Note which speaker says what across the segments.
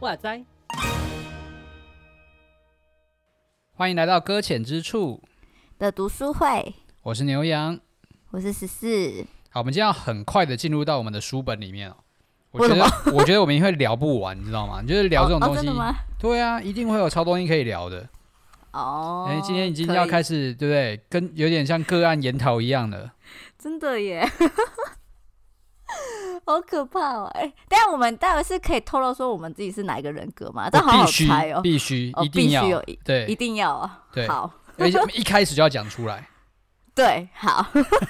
Speaker 1: 哇塞！欢迎来到搁浅之处
Speaker 2: 的读书会。
Speaker 1: 我是牛羊，
Speaker 2: 我是十四。
Speaker 1: 好，我们今天要很快的进入到我们的书本里面哦。我觉得，我觉得我们会聊不完，你知道吗？就是聊这种东西，
Speaker 2: 哦哦、
Speaker 1: 对啊，一定会有超多东西可以聊的。
Speaker 2: 哦，
Speaker 1: 哎，今天已经要开始，对不对？跟有点像个案研讨一样的。
Speaker 2: 真的耶。好可怕哦！哎、欸，等下我们待会是可以透露说我们自己是哪一个人格吗？这好好猜哦，
Speaker 1: 必须、
Speaker 2: 哦，
Speaker 1: 一定要，
Speaker 2: 有
Speaker 1: 对，
Speaker 2: 一定要啊。
Speaker 1: 对，
Speaker 2: 好，
Speaker 1: 而且一开始就要讲出来。
Speaker 2: 对，好，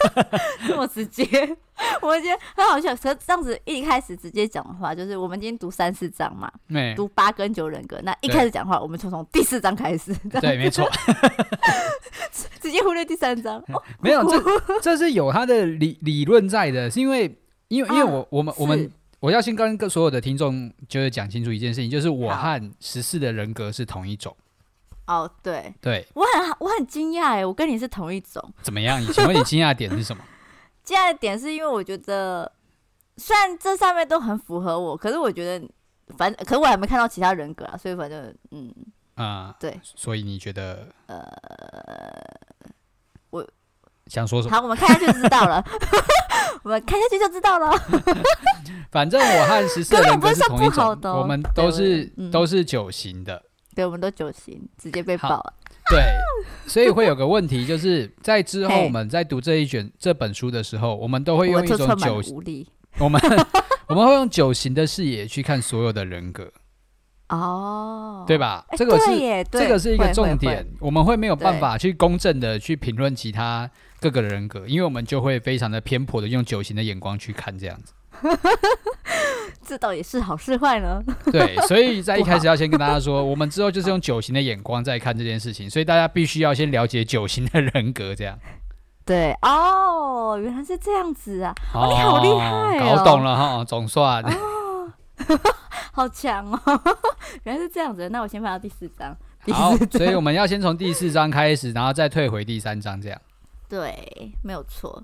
Speaker 2: 这么直接，我觉得很好笑。可是这样子一开始直接讲的话，就是我们今天读三四章嘛，读八跟九人格。那一开始讲话，我们就从第四章开始。
Speaker 1: 对，没错，
Speaker 2: 直接忽略第三章。哦、
Speaker 1: 没有，这这是有他的理理论在的，是因为。因为，因为我我们我们我要先跟各所有的听众就是讲清楚一件事情，就是我和十四的人格是同一种。
Speaker 2: 哦，对，
Speaker 1: 对，
Speaker 2: 我很我很惊讶哎，我跟你是同一种。
Speaker 1: 怎么样？请问你惊讶的点是什么？
Speaker 2: 惊讶的点是因为我觉得，虽然这上面都很符合我，可是我觉得，反正，可是我还没看到其他人格啊，所以反正，嗯，
Speaker 1: 啊、呃，
Speaker 2: 对，
Speaker 1: 所以你觉得，
Speaker 2: 呃，我
Speaker 1: 想说什么？
Speaker 2: 好，我们看下去就知道了。我们看下去就知道了。
Speaker 1: 反正我和十四人格是同一种 的，
Speaker 2: 哦，
Speaker 1: 我们都是、嗯、都是九型的。
Speaker 2: 对，我们都九型，直接被爆了。
Speaker 1: 对，所以会有个问题，就是在之后我们在读这一卷这本书的时候，我们都会用一种九型，我们我们会用九型的视野去看所有的人格。哦，对吧？这个是这个是一个重点，我们会没有办法去公正的去评论其他。各个人格，因为我们就会非常的偏颇的用九型的眼光去看这样子，
Speaker 2: 这到底是好是坏呢？
Speaker 1: 对，所以在一开始要先跟大家说，我们之后就是用九型的眼光在看这件事情，所以大家必须要先了解九型的人格，这样。对
Speaker 2: 哦，原来是这样子啊！哦，你好厉害哦，
Speaker 1: 搞懂了哈，总算
Speaker 2: 哦，好强哦！原来是这样子，那我先翻到第四章。
Speaker 1: 好，所以我们要先从第四章开始，然后再退回第三章，这样。
Speaker 2: 对，没有错。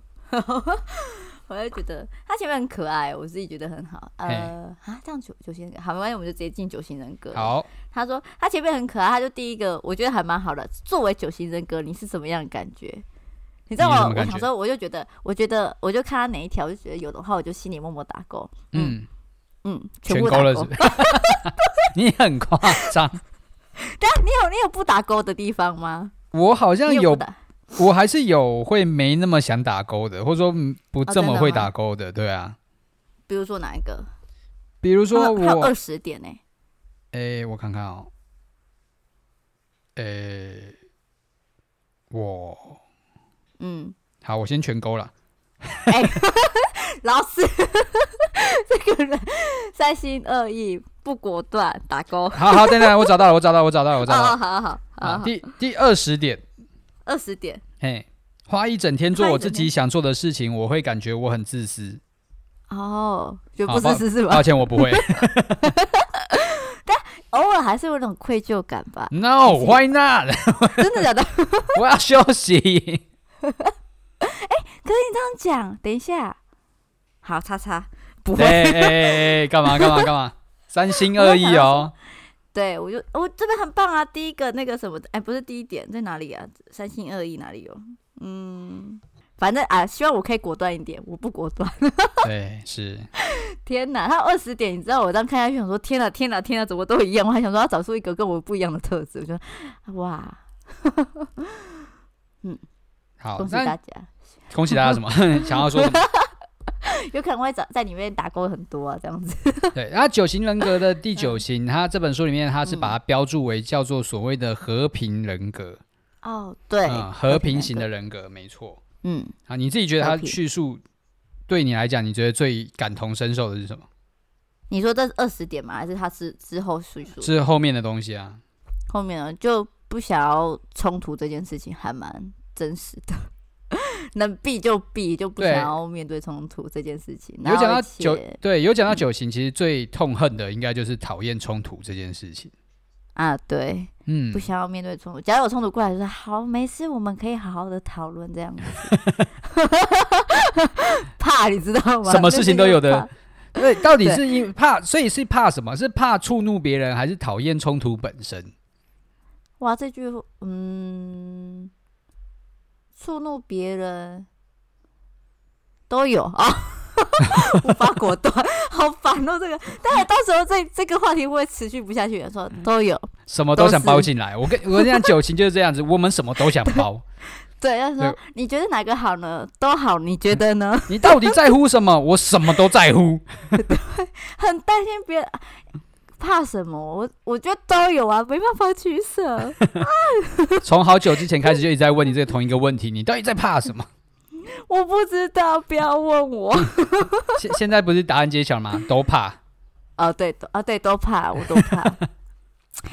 Speaker 2: 我就觉得他前面很可爱，我自己觉得很好。呃，啊，这样九九型人格，好，没关系，我们就直接进九型人格。
Speaker 1: 好，
Speaker 2: 他说他前面很可爱，他就第一个，我觉得还蛮好的。作为九型人格，你是什么样的感觉？你知道我？我想说，我就觉得，我觉得，我就看他哪一条，我就觉得有的话，我就心里默默打勾。嗯嗯，全部打勾了是是？
Speaker 1: 你很夸张。
Speaker 2: 对啊，你有你有不打勾的地方吗？
Speaker 1: 我好像有。我还是有会没那么想打勾的，或者说不这么会打勾的，对啊。
Speaker 2: 比如说哪一个？
Speaker 1: 比如说我
Speaker 2: 二十点呢？
Speaker 1: 哎，我看看哦。哎，我嗯，好，我先全勾了。
Speaker 2: 哎，老师，这个人三心二意，不果断，打勾。
Speaker 1: 好好，等等，我找到了，我找到了，我找到了，我找到了。
Speaker 2: 好好好，
Speaker 1: 第第二十点。
Speaker 2: 二十点，
Speaker 1: 嘿，花一整天做我自己想做的事情，我会感觉我很自私。
Speaker 2: 哦，就不自私是吧？
Speaker 1: 抱歉，我不会。
Speaker 2: 但偶尔还是有那种愧疚感吧。
Speaker 1: No，why not？
Speaker 2: 真的假的？
Speaker 1: 我要休息。
Speaker 2: 哎、欸，可是你这样讲，等一下，好，叉叉，不会。
Speaker 1: 哎哎哎，干嘛干嘛干嘛？三心二意哦。
Speaker 2: 对，我就我这边很棒啊！第一个那个什么，哎，不是第一点在哪里啊？三心二意哪里有？嗯，反正啊，希望我可以果断一点，我不果断。
Speaker 1: 对，是。
Speaker 2: 天哪，他二十点，你知道我这样看下去，想说天哪，天哪，天哪，怎么都一样？我还想说要找出一个跟我不一样的特质，我觉得哇，
Speaker 1: 嗯，好，
Speaker 2: 恭喜大家，
Speaker 1: 恭喜大家什么？想要说什么？
Speaker 2: 有可能会在在里面打勾很多啊，这样子。
Speaker 1: 对，然后九型人格的第九型，他这本书里面他是把它标注为叫做所谓的和平人格。
Speaker 2: 哦，对，
Speaker 1: 嗯，和平型的人格，没错。嗯，啊，你自己觉得他叙述对你来讲，你觉得最感同身受的是什么？
Speaker 2: 你说这是二十点吗？还是他是之后叙述？
Speaker 1: 是后面的东西啊。
Speaker 2: 后面呢，就不想要冲突这件事情，还蛮真实的。能避就避，就不想要面对冲突这件事情。
Speaker 1: 有讲到九，对，有讲到九型，其实最痛恨的应该就是讨厌冲突这件事情。
Speaker 2: 啊，对，嗯，不想要面对冲突。假如有冲突过来，就说好，没事，我们可以好好的讨论这样子。怕，你知道吗？
Speaker 1: 什么事情都有的。对，到底是因怕，所以是怕什么？是怕触怒别人，还是讨厌冲突本身？
Speaker 2: 哇，这句，嗯，触怒别人都有啊。无法果断，好烦哦！这个，但是到时候这这个话题会持续不下去。说都有，
Speaker 1: 什么都想包进来。我跟我跟你讲，九情就是这样子，我们什么都想包。
Speaker 2: 对，要说你觉得哪个好呢？都好，你觉得呢？
Speaker 1: 你到底在乎什么？我什么都在乎。
Speaker 2: 对，很担心别人，怕什么？我我觉得都有啊，没办法取舍。
Speaker 1: 从好久之前开始就一直在问你这个同一个问题，你到底在怕什么？
Speaker 2: 我不知道，不要问我。
Speaker 1: 现现在不是答案揭晓吗？都怕。
Speaker 2: 哦，对，都啊，对，都怕，我都怕。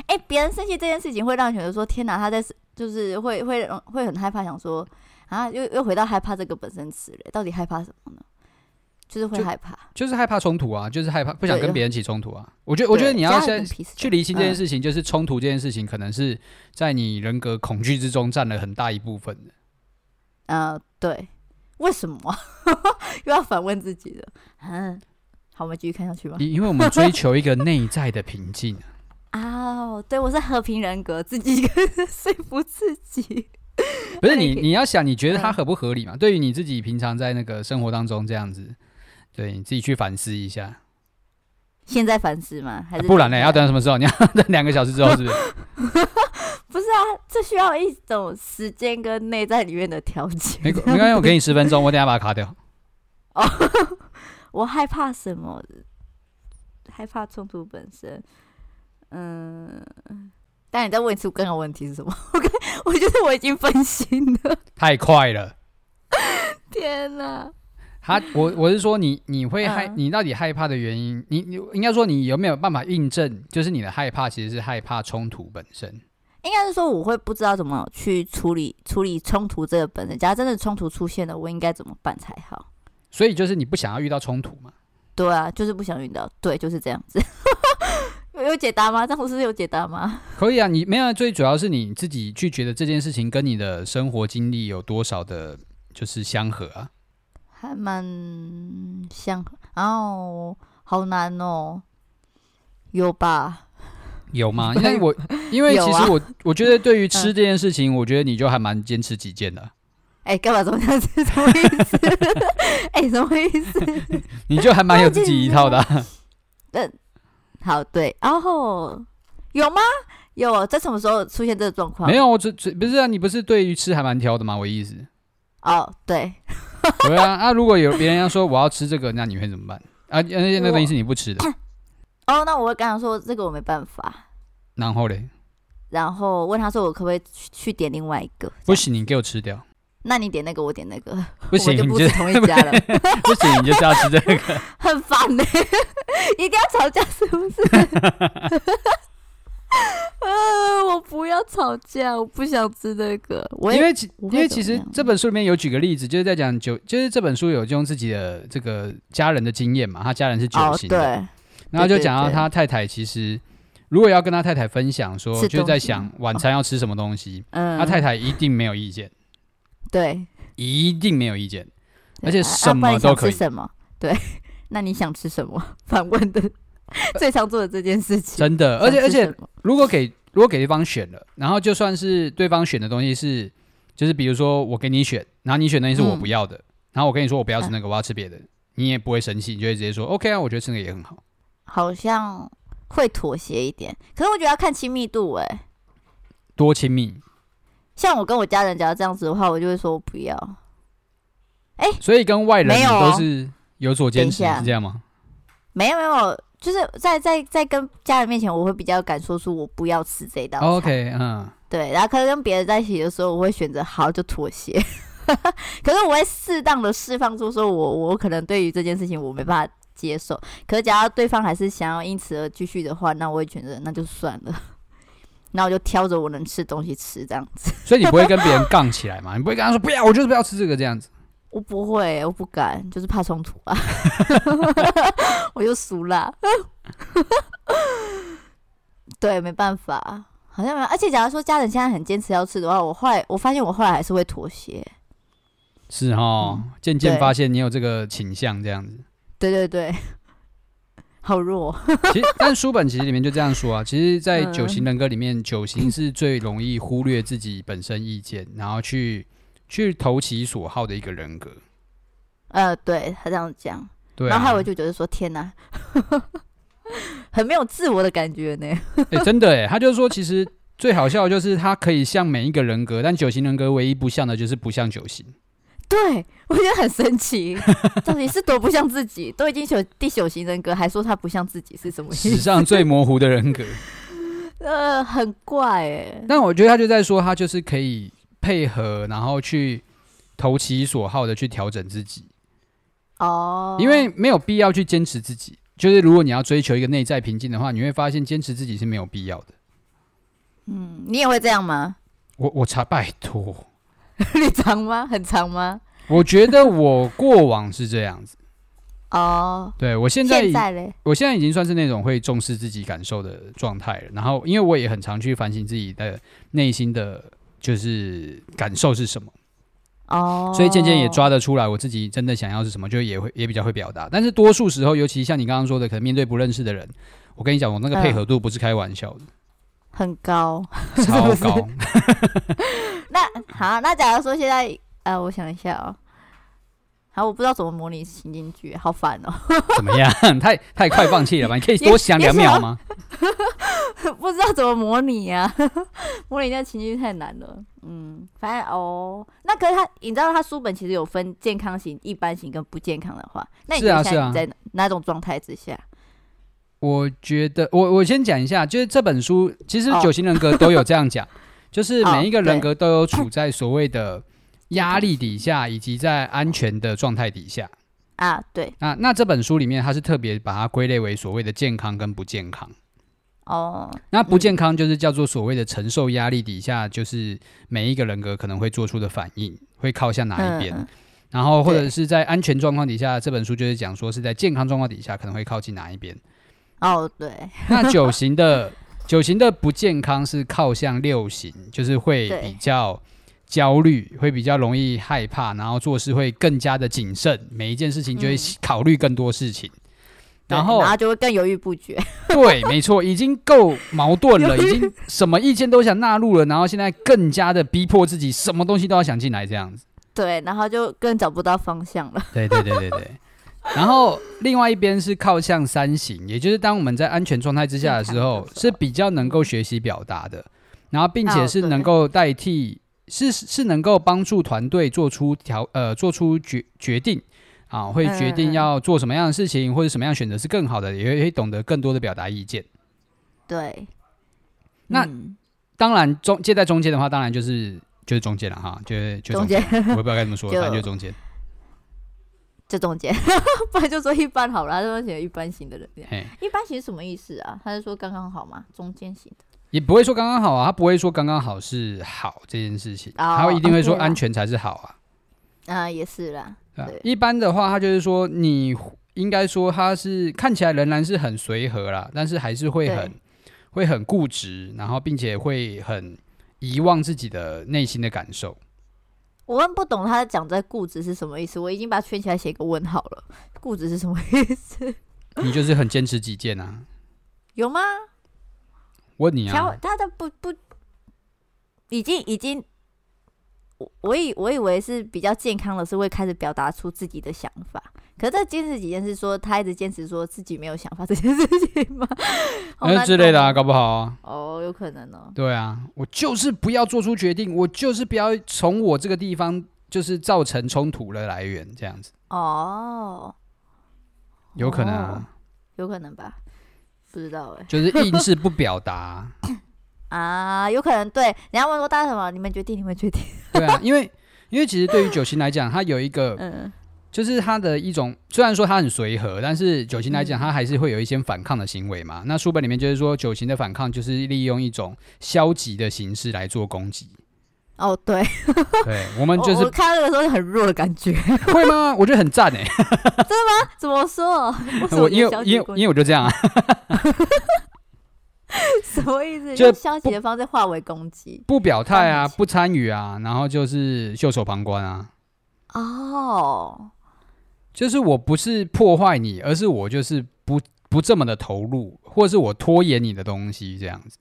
Speaker 2: 哎、欸，别人生气这件事情会让你觉得说：“天哪，他在就是会会会很害怕，想说啊，又又回到害怕这个本身词了。到底害怕什么呢？就是会害怕，
Speaker 1: 就，就是害怕冲突啊，就是害怕不想跟别人起冲突啊。我觉得，我觉得你要先去厘清这件事情，就是冲突这件事情，可能是在你人格恐惧之中占了很大一部分的。
Speaker 2: 呃，对。为什么 又要反问自己了？嗯，好，我们继续看下去吧。
Speaker 1: 因为我们追求一个内在的平静。
Speaker 2: 哦，对，我是和平人格，自己 说服自己。
Speaker 1: 不是你，你要想，你觉得它合不合理嘛？嗯、对于你自己平常在那个生活当中这样子，对你自己去反思一下。
Speaker 2: 现在反思吗？还是、
Speaker 1: 啊、不然呢？要等什么时候？你要 等两个小时之后，是不是？
Speaker 2: 不是啊，这需要一种时间跟内在里面的调节。
Speaker 1: 没没关系，我给你十分钟，我等下把它卡掉。
Speaker 2: 哦，我害怕什么？害怕冲突本身。嗯，但你再问一次，刚刚问题是什么？我我觉得我已经分心了。
Speaker 1: 太快了！
Speaker 2: 天哪！
Speaker 1: 他，我我是说你，你会害，你到底害怕的原因？你你应该说你有没有办法印证？就是你的害怕其实是害怕冲突本身。
Speaker 2: 应该是说，我会不知道怎么去处理处理冲突这个本身。假如真的冲突出现了，我应该怎么办才好？
Speaker 1: 所以就是你不想要遇到冲突吗？
Speaker 2: 对啊，就是不想遇到。对，就是这样子。有解答吗？这样不是有解答吗？
Speaker 1: 可以啊，你没有。最主要是你自己去觉得这件事情跟你的生活经历有多少的，就是相合啊？
Speaker 2: 还蛮像，然。哦，好难哦。有吧？
Speaker 1: 有吗？因为我因为其实我、啊、我觉得对于吃这件事情，嗯、我觉得你就还蛮坚持己见的。
Speaker 2: 哎、欸，干嘛怎么样子？什么意思？哎、欸，什么意思？
Speaker 1: 你就还蛮有自己一套的、啊。
Speaker 2: 嗯，好，对。然后有吗？有，在什么时候出现这个状况？
Speaker 1: 没有，我这这不是啊？你不是对于吃还蛮挑的吗？我意思。
Speaker 2: 哦，对。
Speaker 1: 对啊，啊，如果有别人要说我要吃这个，那你会怎么办？啊，那些那个东西是你不吃的。
Speaker 2: 哦，那我会跟他说这个我没办法。
Speaker 1: 然后嘞？
Speaker 2: 然后问他说我可不可以去点另外一个？
Speaker 1: 不行，你给我吃掉。
Speaker 2: 那你点那个，我点那个。
Speaker 1: 不行，
Speaker 2: 就不是同一家了。
Speaker 1: 不行，你就是要吃这个。
Speaker 2: 很烦呢，一定要吵架是不是？呃，我不要吵架，我不想吃这个。我
Speaker 1: 因为其因为其实这本书里面有举个例子，就是在讲酒，就是这本书有用自己的这个家人的经验嘛，他家人是酒型的。哦，对。然后就讲到他太太，其实如果要跟他太太分享说，就在想晚餐要吃什么东西，嗯，他太太一定没有意见，
Speaker 2: 对，
Speaker 1: 一定没有意见，而且什么都可以。
Speaker 2: 什么？对，那你想吃什么？反问的 最常做的这件事情，
Speaker 1: 真的，而且而且，如果给如果给对方选了，然后就算是对方选的东西是，就是比如说我给你选，然后你选的东西是我不要的，然后我跟你说我不要吃那个，我要吃别的，你也不会生气，你就会直接说 OK 啊，我觉得吃那个也很好。
Speaker 2: 好像会妥协一点，可是我觉得要看亲密度哎，
Speaker 1: 多亲密？
Speaker 2: 像我跟我家人假如这样子的话，我就会说我不要。哎，
Speaker 1: 所以跟外人都是有所坚持，是这样吗？
Speaker 2: 没有没有，就是在在在跟家人面前，我会比较敢说出我不要吃这一道菜。
Speaker 1: OK，嗯，
Speaker 2: 对，然后可是跟别人在一起的时候，我会选择好就妥协，可是我会适当的释放出说我我可能对于这件事情我没办法。接受，可是假如对方还是想要因此而继续的话，那我会选择那就算了，那我就挑着我能吃的东西吃这样子。
Speaker 1: 所以你不会跟别人杠起来吗？你不会跟他说不要，我就是不要吃这个这样子。
Speaker 2: 我不会，我不敢，就是怕冲突啊。我就输了。对，没办法，好像没有。而且假如说家人现在很坚持要吃的话，我后来我发现我后来还是会妥协。
Speaker 1: 是哈，渐渐、嗯、发现你有这个倾向，这样子。
Speaker 2: 对对对，好弱。
Speaker 1: 其实，但书本其实里面就这样说啊。其实，在九型人格里面，嗯、九型是最容易忽略自己本身意见，然后去。去投其所好的一个人格，
Speaker 2: 呃，对他这样讲，
Speaker 1: 对啊、
Speaker 2: 然后还有我就觉得说，天哪，很没有自我的感觉呢。
Speaker 1: 哎、欸，真的哎，他就是说，其实最好笑的就是他可以像每一个人格，但九型人格唯一不像的就是不像九型。
Speaker 2: 对，我觉得很神奇，到底是多不像自己？都已经九第九型人格，还说他不像自己是什么意思？
Speaker 1: 史上最模糊的人格，
Speaker 2: 呃，很怪哎。
Speaker 1: 但我觉得他就在说，他就是可以。配合，然后去投其所好的去调整自己
Speaker 2: 哦，
Speaker 1: 因为没有必要去坚持自己。就是如果你要追求一个内在平静的话，你会发现坚持自己是没有必要的。
Speaker 2: 嗯，你也会这样吗？
Speaker 1: 我我才拜托，
Speaker 2: 你长吗？很长吗？
Speaker 1: 我觉得我过往是这样子
Speaker 2: 哦。
Speaker 1: 对，我现在，
Speaker 2: 现在嘞，
Speaker 1: 我现在已经算是那种会重视自己感受的状态了。然后，因为我也很常去反省自己的内心的。就是感受是什么
Speaker 2: 哦，oh,
Speaker 1: 所以渐渐也抓得出来，我自己真的想要是什么，就也会也比较会表达。但是多数时候，尤其像你刚刚说的，可能面对不认识的人，我跟你讲，我那个配合度不是开玩笑的，
Speaker 2: 很高，
Speaker 1: 超高。
Speaker 2: 那好，那假如说现在，呃，我想一下哦。好，我不知道怎么模拟情景剧，好烦哦。
Speaker 1: 怎么样？太太快放弃了吧？你可以多想两秒吗？
Speaker 2: 不知道怎么模拟啊，模拟那个情景剧太难了。嗯，反正哦，那可是他，你知道他书本其实有分健康型、一般型跟不健康的话，那你现在在哪种状态之下？
Speaker 1: 我觉得，我我先讲一下，就是这本书其实九型人格都有这样讲，哦、就是每一个人格都有处在所谓的。压力底下，以及在安全的状态底下
Speaker 2: 啊，对，
Speaker 1: 那那这本书里面，它是特别把它归类为所谓的健康跟不健康。
Speaker 2: 哦，
Speaker 1: 那不健康就是叫做所谓的承受压力底下，就是每一个人格可能会做出的反应，会靠向哪一边。嗯、然后或者是在安全状况底下，这本书就是讲说是在健康状况底下可能会靠近哪一边。
Speaker 2: 哦，对。
Speaker 1: 那九型的九型的不健康是靠向六型，就是会比较。焦虑会比较容易害怕，然后做事会更加的谨慎，每一件事情就会考虑更多事情，嗯、然后
Speaker 2: 然后就会更犹豫不决。
Speaker 1: 对，没错，已经够矛盾了，已经什么意见都想纳入了，然后现在更加的逼迫自己，什么东西都要想进来，这样子。
Speaker 2: 对，然后就更找不到方向了。
Speaker 1: 对对对对对。然后另外一边是靠向三型，也就是当我们在安全状态之下的时候，是比较能够学习表达的，然后并且是能够代替。是是能够帮助团队做出调呃做出决决定啊，会决定要做什么样的事情，或者什么样选择是更好的，也会懂得更多的表达意见。
Speaker 2: 对，
Speaker 1: 那、嗯、当然中介在中间的话，当然就是就是中间了哈，就就中间，我也不知道该怎么说，反正就中间，
Speaker 2: 就中间，不然就说一般好了，他说写一般型的人，
Speaker 1: 嘿
Speaker 2: 一般型什么意思啊？他是说刚刚好吗？中间型的。
Speaker 1: 也不会说刚刚好啊，他不会说刚刚好是好这件事情，哦、他会一定会说安全才是好啊。
Speaker 2: 啊，也是啦。
Speaker 1: 对，一般的话，他就是说你应该说他是看起来仍然是很随和啦，但是还是会很会很固执，然后并且会很遗忘自己的内心的感受。
Speaker 2: 我问不懂他讲在固执是什么意思，我已经把它圈起来写一个问号了。固执是什么意思？
Speaker 1: 你就是很坚持己见啊？
Speaker 2: 有吗？
Speaker 1: 问你啊，
Speaker 2: 他的不不，已经已经，我我以我以为是比较健康的，是会开始表达出自己的想法。可是这坚持己见是说，他一直坚持说自己没有想法这件事情吗？
Speaker 1: 那之类的啊，搞不好啊。
Speaker 2: 哦，有可能哦。
Speaker 1: 对啊，我就是不要做出决定，我就是不要从我这个地方就是造成冲突的来源，这样子。
Speaker 2: 哦，
Speaker 1: 有可能啊，
Speaker 2: 有可能吧。不知道哎、欸，
Speaker 1: 就是硬是不表达
Speaker 2: 啊，有可能对。人家问说大家什么，你们决定，你们决定。
Speaker 1: 对啊，因为因为其实对于九型来讲，他有一个，嗯，就是他的一种，虽然说他很随和，但是九型来讲，他还是会有一些反抗的行为嘛。嗯、那书本里面就是说，九型的反抗就是利用一种消极的形式来做攻击。
Speaker 2: 哦，对，
Speaker 1: 对，我们 就是
Speaker 2: 我看到那个时候很弱的感觉，
Speaker 1: 会吗？我觉得很赞诶，真
Speaker 2: 的吗？怎么说？
Speaker 1: 我因为因为因为我就这样啊，
Speaker 2: 什么意思？就消极的方式化为攻击，
Speaker 1: 不表态啊，不参与啊，然后就是袖手旁观啊。
Speaker 2: 哦，
Speaker 1: 就是我不是破坏你，而是我就是不不这么的投入，或者是我拖延你的东西这样子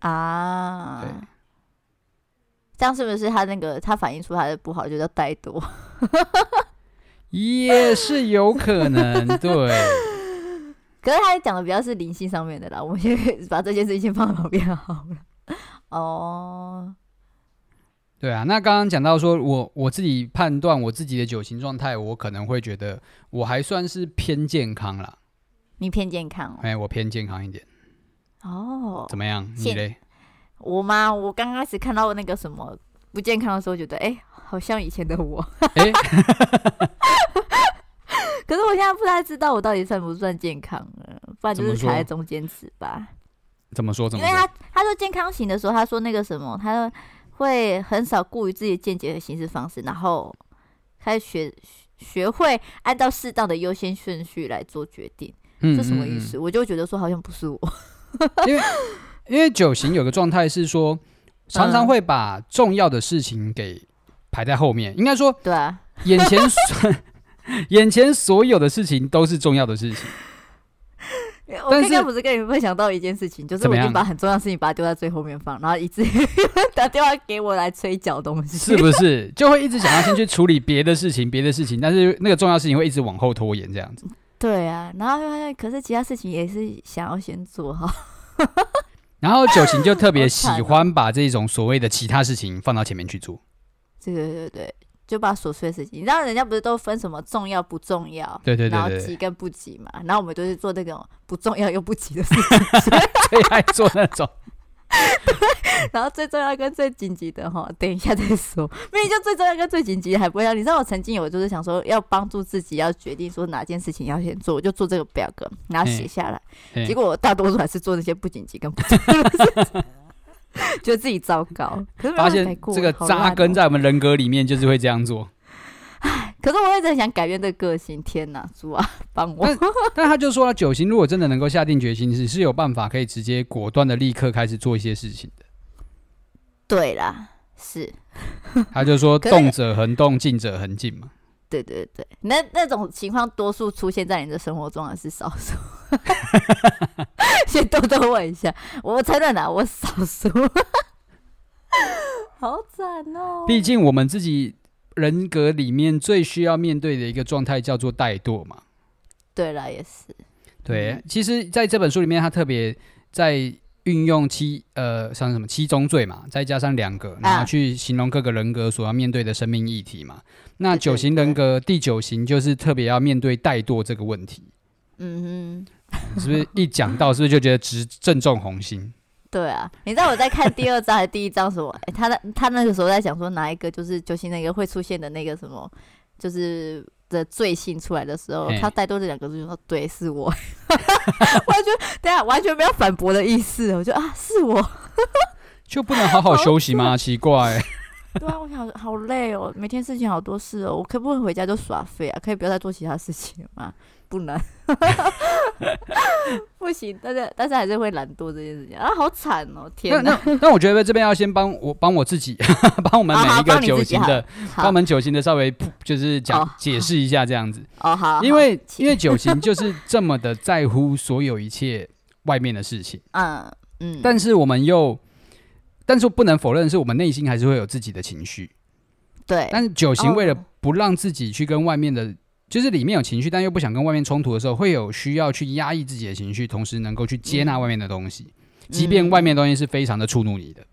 Speaker 2: 啊。对。这样是不是他那个他反映出他的不好，就叫怠惰？
Speaker 1: 也是有可能，对。
Speaker 2: 可是他讲的比较是灵性上面的啦，我们先把这件事情放在旁边好了。哦，
Speaker 1: 对啊，那刚刚讲到说我我自己判断我自己的酒型状态，我可能会觉得我还算是偏健康啦。
Speaker 2: 你偏健康？
Speaker 1: 哎，我偏健康一点。
Speaker 2: 哦，
Speaker 1: 怎么样？你嘞？
Speaker 2: 我吗？我刚开始看到那个什么不健康的时候，觉得哎、欸，好像以前的我。欸、可是我现在不太知道我到底算不算健康了，不然就是卡在中间值吧。
Speaker 1: 怎么说？怎么说？
Speaker 2: 因为他他说健康型的时候，他说那个什么，他会很少顾于自己见解的行事方式，然后开始学学会按照适当的优先顺序来做决定。嗯，这什么意思？我就觉得说好像不是我，
Speaker 1: 因为。因为九型有个状态是说，常常会把重要的事情给排在后面。应该说，
Speaker 2: 对啊，
Speaker 1: 眼前所 眼前所有的事情都是重要的事情。
Speaker 2: 我刚刚不是跟你们分享到一件事情，就是我已经把很重要的事情把它丢在最后面放，然后一直 打电话给我来催缴东西，
Speaker 1: 是不是？就会一直想要先去处理别的事情，别的事情，但是那个重要事情会一直往后拖延，这样子。
Speaker 2: 对啊，然后发现，可是其他事情也是想要先做好。
Speaker 1: 然后九琴就特别喜欢把这种所谓的其他事情放到前面去做。
Speaker 2: 对对对对，就把琐碎的事情，你知道人家不是都分什么重要不重要？
Speaker 1: 对对对，
Speaker 2: 然后急跟不急嘛。然后我们都是做那种不重要又不急的事情，
Speaker 1: 最爱做那种。
Speaker 2: 对，然后最重要跟最紧急的哈，等一下再说。明明就最重要跟最紧急的还不一样。你知道我曾经有就是想说要帮助自己要决定说哪件事情要先做，我就做这个表格，然后写下来。结果我大多数还是做那些不紧急跟不重要的事情，觉得自己糟糕。可是
Speaker 1: 发现这个扎根在我们人格里面，就是会这样做。
Speaker 2: 可是我一直很想改变这个个性，天哪，主啊，帮我！
Speaker 1: 但，但他就说了，九型如果真的能够下定决心，是是有办法可以直接果断的立刻开始做一些事情的。
Speaker 2: 对啦，是。
Speaker 1: 他就说，动者恒动，静者恒静嘛。
Speaker 2: 对对对，那那种情况多数出现在你的生活中还是少数？先多多问一下，我承认啊，我少数。好惨哦！
Speaker 1: 毕竟我们自己。人格里面最需要面对的一个状态叫做怠惰嘛？
Speaker 2: 对了，也是。
Speaker 1: 对，嗯、其实在这本书里面，他特别在运用七呃，像什么七宗罪嘛，再加上两个，然后去形容各个人格所要面对的生命议题嘛。啊、那九型人格第九型就是特别要面对怠惰这个问题。嗯哼，是不是一讲到，是不是就觉得直正中红心？
Speaker 2: 对啊，你知道我在看第二章还是第一章什么？哎、欸，他那他那个时候在讲说哪一个就是就是那个会出现的那个什么，就是的罪性出来的时候，他带多这两个字就说对，是我，完全对啊，完全没有反驳的意思。我就啊，是我，
Speaker 1: 就不能好好休息吗？奇怪。
Speaker 2: 对啊，我想好累哦，每天事情好多事哦，我可不可以回家就耍废啊？可以不要再做其他事情吗？不能，不行，但是但是还是会懒惰这件事情啊，好惨哦！天哪，
Speaker 1: 那那那我觉得这边要先帮我帮我自己，帮我们每一个酒型的，帮我们酒型的稍微就是讲、哦、解释一下这样子
Speaker 2: 哦，好，
Speaker 1: 因为因为酒型就是这么的在乎所有一切外面的事情，
Speaker 2: 嗯嗯，
Speaker 1: 但是我们又。但是不能否认是，我们内心还是会有自己的情绪。
Speaker 2: 对。
Speaker 1: 但是酒型为了不让自己去跟外面的，就是里面有情绪，但又不想跟外面冲突的时候，会有需要去压抑自己的情绪，同时能够去接纳外面的东西，即便外面的东西是非常的触怒你的。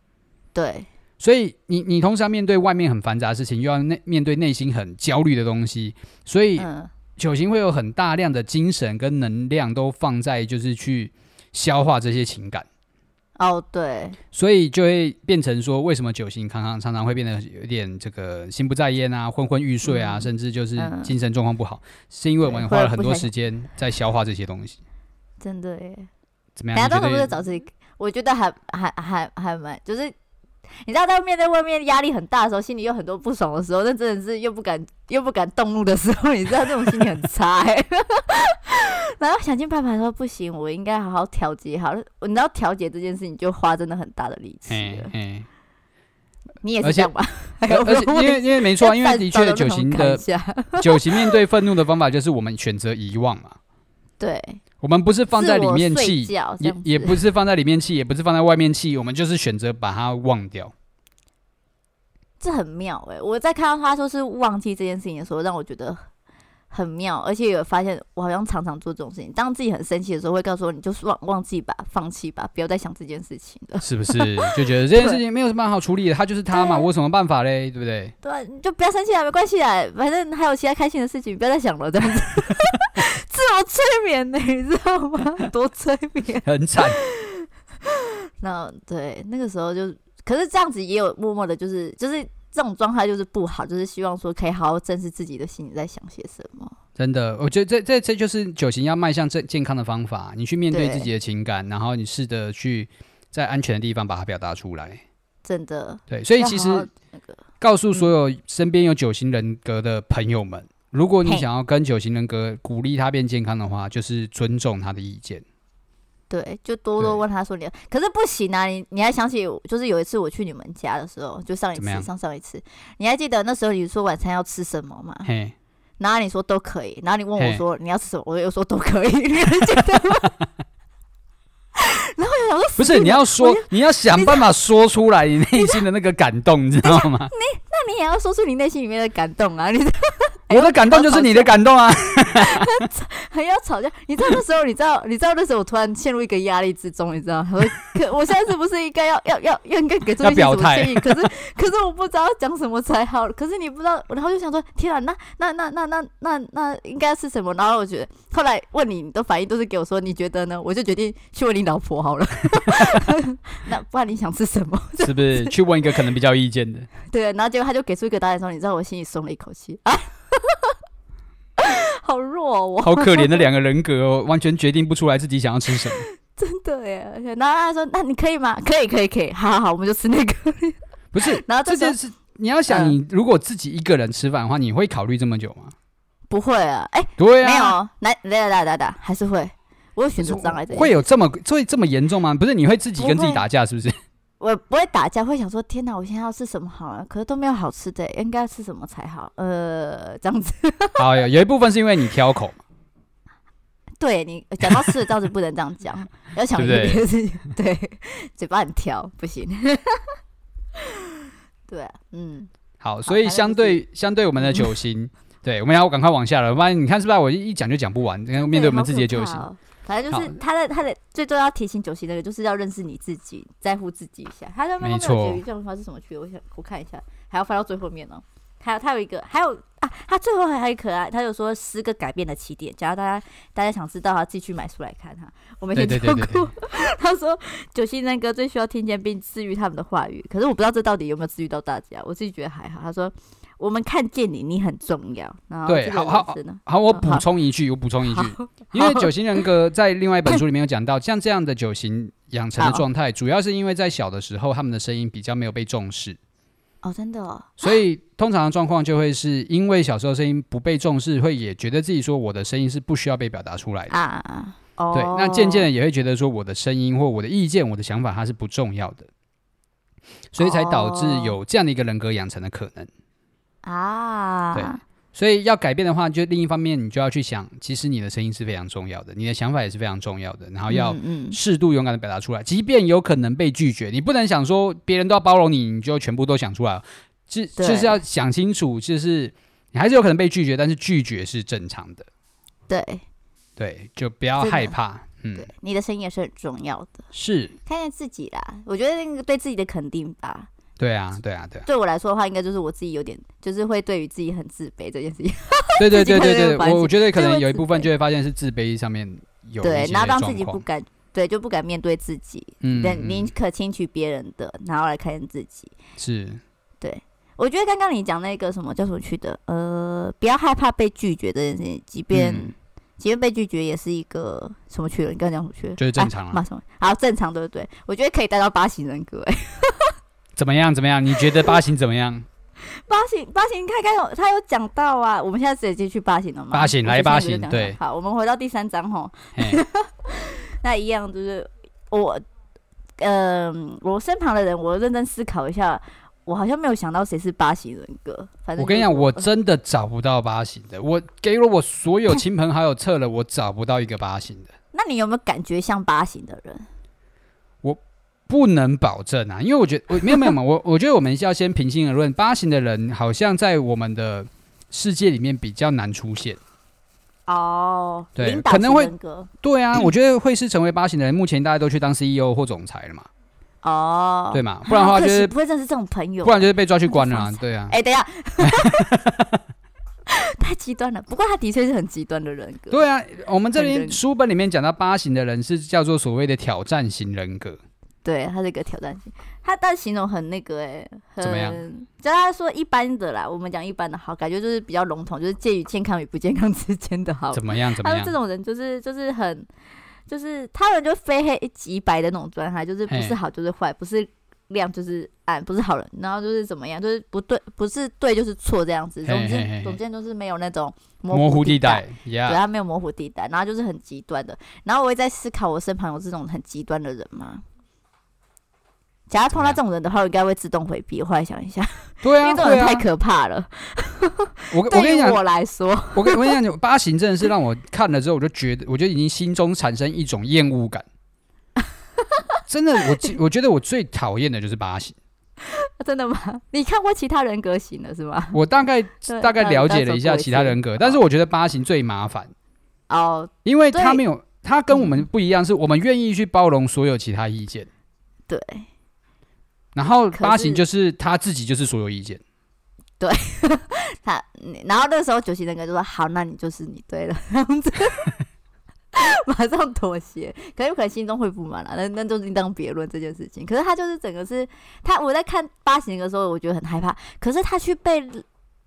Speaker 2: 对。
Speaker 1: 所以你你同时要面对外面很繁杂的事情，又要内面对内心很焦虑的东西，所以九型会有很大量的精神跟能量都放在就是去消化这些情感。
Speaker 2: 哦，oh, 对，
Speaker 1: 所以就会变成说，为什么九型常常常常会变得有点这个心不在焉啊，昏昏欲睡啊，嗯、甚至就是精神状况不好，嗯、是因为我们花了很多时间在消化这些东西。
Speaker 2: 真的耶？
Speaker 1: 怎么样？
Speaker 2: 大家都不是找自己，我觉得还还还还蛮，就是你知道，在面对外面压力很大的时候，心里有很多不爽的时候，那真的是又不敢又不敢动怒的时候，你知道这种心情很差哎。然后想尽办法说不行，我应该好好调节好了。你知道调节这件事情就花真的很大的力气了。你也是这样吧？
Speaker 1: 而且，而且因为因为没错，因为的确九型的九型面对愤怒的方法就是我们选择遗忘嘛。
Speaker 2: 对，
Speaker 1: 我们不是放在里面气，也也不是放在里面气，也不是放在外面气，我们就是选择把它忘掉。
Speaker 2: 这很妙哎、欸！我在看到他说是忘记这件事情的时候，让我觉得。很妙，而且有发现我好像常常做这种事情。当自己很生气的时候，会告诉我：“你就忘忘记吧，放弃吧，不要再想这件事情了。”是不是？
Speaker 1: 就觉得这件事情没有什么好处理的，他就是他嘛，我有什么办法嘞？对不对？
Speaker 2: 对，你就不要生气了，没关系啊，反正还有其他开心的事情，不要再想了，这样子。自我催眠呢，你知道吗？多催眠，
Speaker 1: 很惨。
Speaker 2: 那对那个时候就，可是这样子也有默默的，就是就是。这种状态就是不好，就是希望说可以好好正视自己的心里在想些什么。
Speaker 1: 真的，我觉得这这这就是九型要迈向正健康的方法。你去面对自己的情感，然后你试着去在安全的地方把它表达出来。
Speaker 2: 真的，
Speaker 1: 对，所以其实告诉所有身边有九型人格的朋友们，如果你想要跟九型人格鼓励他变健康的话，就是尊重他的意见。
Speaker 2: 对，就多多问他说你，可是不行啊！你你还想起，就是有一次我去你们家的时候，就上一次上上一次，你还记得那时候你说晚餐要吃什么吗？嘿然后你说都可以，然后你问我说你要吃什么，我又说都可以，你还记得吗？然后我想说，
Speaker 1: 不是你要说，你要想办法说出来你内心的那个感动，你知道吗？
Speaker 2: 你那你也要说出你内心里面的感动啊！你。
Speaker 1: 我的感动就是你的感动啊！
Speaker 2: 还要吵架，你知道那时候，你知道，你知道那时候我突然陷入一个压力之中，你知道？可我现在是不是应该要要要要应该给出一些什么建议？可是可是我不知道要讲什么才好。可是你不知道，然后就想说，天啊，那那那那那那那应该是什么？然后我觉得后来问你，你的反应都是给我说，你觉得呢？我就决定去问你老婆好了。那不然你想吃什么？
Speaker 1: 是不是去问一个可能比较有意见的？
Speaker 2: 对，然后结果他就给出一个答案的时候，你知道我心里松了一口气啊。好弱哦，
Speaker 1: 好可怜的两个人格哦，完全决定不出来自己想要吃什么。
Speaker 2: 真的耶！然后他说：“那你可以吗？可以，可以，可以。好好好，我们就吃那个。”
Speaker 1: 不是，然后这件事你要想，你如果自己一个人吃饭的话，你会考虑这么久吗？
Speaker 2: 不会啊，哎，
Speaker 1: 对啊，
Speaker 2: 没有，来来来来来，还是会，我有选择障碍。
Speaker 1: 会有这么会这么严重吗？不是，你会自己跟自己打架是不是？
Speaker 2: 我不会打架，会想说天哪，我现在要吃什么好啊？可是都没有好吃的，应该要吃什么才好？呃，这样子。
Speaker 1: 好，有有一部分是因为你挑口。
Speaker 2: 对，你讲到吃的倒是不能这样讲，要想别的事情。对，嘴巴很挑，不行。对、啊，嗯。
Speaker 1: 好，所以相对、就是、相对我们的酒型，对，我们要赶快往下了，不然你看是不是？我一讲就讲不完，面对我们自己的酒型。
Speaker 2: 反正就是他的他的最重要提醒九型的人，就是要认识你自己，在乎自己一下。他上面没有结语，这种话是什么区别？我想我看一下，还要翻到最后面呢。还有他有一个，还有啊，他最后还很可爱，他有说十个改变的起点。假如大家大家想知道，他自己去买书来看哈。我没听过。他说九型人格最需要听见并治愈他们的话语，可是我不知道这到底有没有治愈到大家。我自己觉得还好。他说。我们看见你，你很重要。
Speaker 1: 对，好好好，我补充一句，我补充一句，因为九型人格在另外一本书里面有讲到，像这样的九型养成的状态，主要是因为在小的时候，他们的声音比较没有被重视。
Speaker 2: 哦，真的哦。
Speaker 1: 所以通常的状况就会是因为小时候声音不被重视，会也觉得自己说我的声音是不需要被表达出来的啊。哦。对，那渐渐的也会觉得说我的声音或我的意见、我的想法它是不重要的，所以才导致有这样的一个人格养成的可能。啊，对，所以要改变的话，就另一方面，你就要去想，其实你的声音是非常重要的，你的想法也是非常重要的，然后要适度勇敢的表达出来，即便有可能被拒绝，你不能想说别人都要包容你，你就全部都想出来，就就是要想清楚，就是你还是有可能被拒绝，但是拒绝是正常的，
Speaker 2: 对，
Speaker 1: 对，就不要害怕，嗯，
Speaker 2: 对，你的声音也是很重要的，
Speaker 1: 是。
Speaker 2: 看见自己啦，我觉得那个对自己的肯定吧。
Speaker 1: 对啊，对啊，对啊。
Speaker 2: 对我来说的话，应该就是我自己有点，就是会对于自己很自卑这件事情。
Speaker 1: 对对对对对，我我觉得可能有一部分就会发现是自卑上面有
Speaker 2: 对，然后让自己不敢，对，就不敢面对自己，嗯，宁可听取别人的，然后来看见自己。
Speaker 1: 是，
Speaker 2: 对，我觉得刚刚你讲那个什么叫什么去的，呃，不要害怕被拒绝这件事情，即便即便被拒绝也是一个什么去了？你刚刚讲什么去了？
Speaker 1: 就是正常啊，
Speaker 2: 好，正常对不对？我觉得可以带到八型人格，哎。
Speaker 1: 怎么样？怎么样？你觉得八型怎么样？
Speaker 2: 八型，八型，他刚有他有讲到啊。我们现在直接去八型了吗？
Speaker 1: 八型来八型，对。
Speaker 2: 好，我们回到第三章吼。那一样就是我，嗯、呃，我身旁的人，我认真思考一下，我好像没有想到谁是八型人格。反正我
Speaker 1: 跟你讲，我真的找不到八型的。我给了我所有亲朋好友测了，我找不到一个八型的。
Speaker 2: 那你有没有感觉像八型的人？
Speaker 1: 不能保证啊，因为我觉得我没有没有嘛，我我觉得我们要先平心而论，八型的人好像在我们的世界里面比较难出现。
Speaker 2: 哦，
Speaker 1: 对，可能会对啊，我觉得会是成为八型的人，目前大家都去当 CEO 或总裁了嘛。
Speaker 2: 哦，
Speaker 1: 对嘛，不然的话就是
Speaker 2: 不会认识这种朋友，
Speaker 1: 不然就是被抓去关了啊。对啊。
Speaker 2: 哎，等一下，太极端了。不过他的确是很极端的人格。
Speaker 1: 对啊，我们这里书本里面讲到八型的人是叫做所谓的挑战型人格。
Speaker 2: 对，他是一个挑战性，他但形容很那个哎，很
Speaker 1: 怎么样？
Speaker 2: 叫他说一般的啦，我们讲一般的好，感觉就是比较笼统，就是介于健康与不健康 之间的好。
Speaker 1: 怎么 样？怎么样？
Speaker 2: 他说这种人就是就是很，就是他们就非黑即白的那种状态，就是不是好就是坏，不是亮就是暗，不是好人，然后就是怎么样，就是不对，不是对就是错这样子。总之，总之都是没有那种模糊地带，对，他没有模糊地带，然后就是很极端的。然后我也在思考，我身旁有这种很极端的人吗？假如碰到这种人的话，我应该会自动回避。我后来想一下，
Speaker 1: 对啊，
Speaker 2: 因为这种人太可怕了。
Speaker 1: 我 我跟你讲，
Speaker 2: 我来说，
Speaker 1: 我跟我跟你讲，八型真的是让我看了之后，我就觉得，我就已经心中产生一种厌恶感。真的，我我觉得我最讨厌的就是八型。
Speaker 2: 真的吗？你看过其他人格型的是吗？
Speaker 1: 我大概大概了解了一下其他人格，但是我觉得八型最麻烦
Speaker 2: 哦，
Speaker 1: 因为他没有，他跟我们不一样，是我们愿意去包容所有其他意见。
Speaker 2: 对。
Speaker 1: 然后八型就是他自己就是所有意见，
Speaker 2: 对 他，然后那个时候九型人格就说好，那你就是你对了，这样子，马上妥协，可有可能心中会不满了，那那就另当别论这件事情。可是他就是整个是他，我在看八型的时候，我觉得很害怕。可是他去被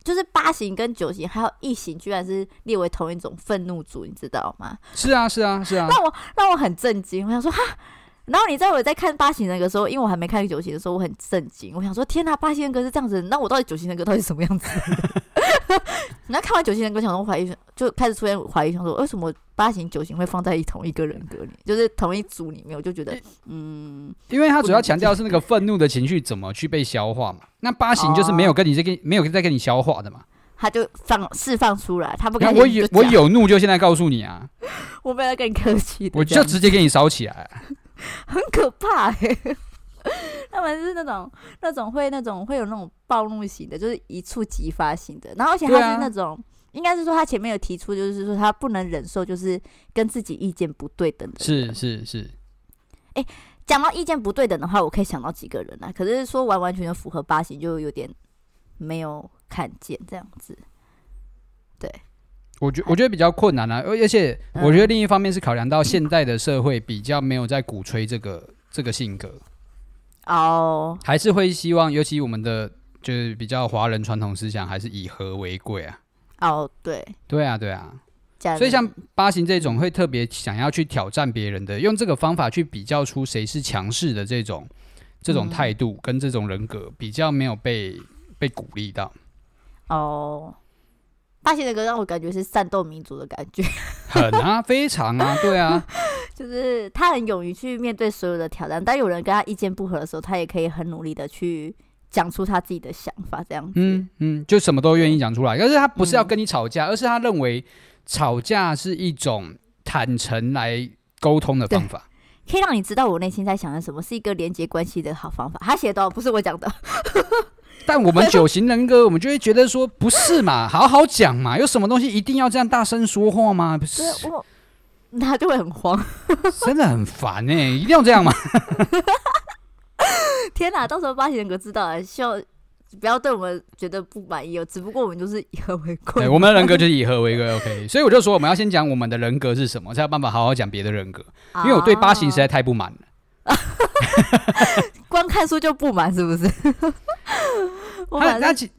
Speaker 2: 就是八型跟九型还有一型，居然是列为同一种愤怒组，你知道吗？
Speaker 1: 是啊，是啊，是啊，
Speaker 2: 让我让我很震惊。我想说哈。然后你在我在看八型人格的时候，因为我还没看九型的时候，我很震惊。我想说，天哪，八型人格是这样子，那我到底九型人格到底什么样子？然后看完九型人格，想说怀疑，就开始出现怀疑，想说为什么八型九型会放在同一个人格里，就是同一组里面？我就觉得，嗯，
Speaker 1: 因为他主要强调是那个愤怒的情绪怎么去被消化嘛。那八型就是没有跟你这个、哦、没有在跟你消化的嘛，
Speaker 2: 他就放释放出来，他不跟
Speaker 1: 我有我有怒就现在告诉你啊，
Speaker 2: 我没有跟你客气，
Speaker 1: 我就直接给你烧起来。
Speaker 2: 很可怕哎、欸，他们是那种那种会那种会有那种暴怒型的，就是一触即发型的。然后而且他是那种，啊、应该是说他前面有提出，就是说他不能忍受，就是跟自己意见不对等的。
Speaker 1: 是是是。
Speaker 2: 哎、欸，讲到意见不对等的话，我可以想到几个人啊。可是说完完全全符合八型，就有点没有看见这样子。对。
Speaker 1: 我觉我觉得比较困难啊，而而且我觉得另一方面是考量到现在的社会比较没有在鼓吹这个这个性格
Speaker 2: 哦，
Speaker 1: 还是会希望，尤其我们的就是比较华人传统思想还是以和为贵啊。
Speaker 2: 哦，对，
Speaker 1: 对啊，对啊，所以像八型这种会特别想要去挑战别人的，用这个方法去比较出谁是强势的这种这种态度跟这种人格，比较没有被被鼓励到。
Speaker 2: 哦。八型的歌让我感觉是战斗民族的感觉，
Speaker 1: 很啊，非常啊，对啊，
Speaker 2: 就是他很勇于去面对所有的挑战，当有人跟他意见不合的时候，他也可以很努力的去讲出他自己的想法，这样子，
Speaker 1: 嗯嗯，就什么都愿意讲出来。但是他不是要跟你吵架，嗯、而是他认为吵架是一种坦诚来沟通的方法，
Speaker 2: 可以让你知道我内心在想的什么，是一个连接关系的好方法。他写的不是我讲的。
Speaker 1: 但我们九型人格，我们就会觉得说，不是嘛，好好讲嘛，有什么东西一定要这样大声说话吗？不是，我
Speaker 2: 他就会很慌，
Speaker 1: 真的很烦哎、欸，一定要这样吗？
Speaker 2: 天哪，到时候八型人格知道了，希望不要对我们觉得不满意哦。只不过我们就是以和为贵，
Speaker 1: 对，我们的人格就是以和为贵，OK。所以我就说，我们要先讲我们的人格是什么，才有办法好好讲别的人格。因为我对八型实在太不满了。
Speaker 2: 光看书就不满是不是？
Speaker 1: 他他其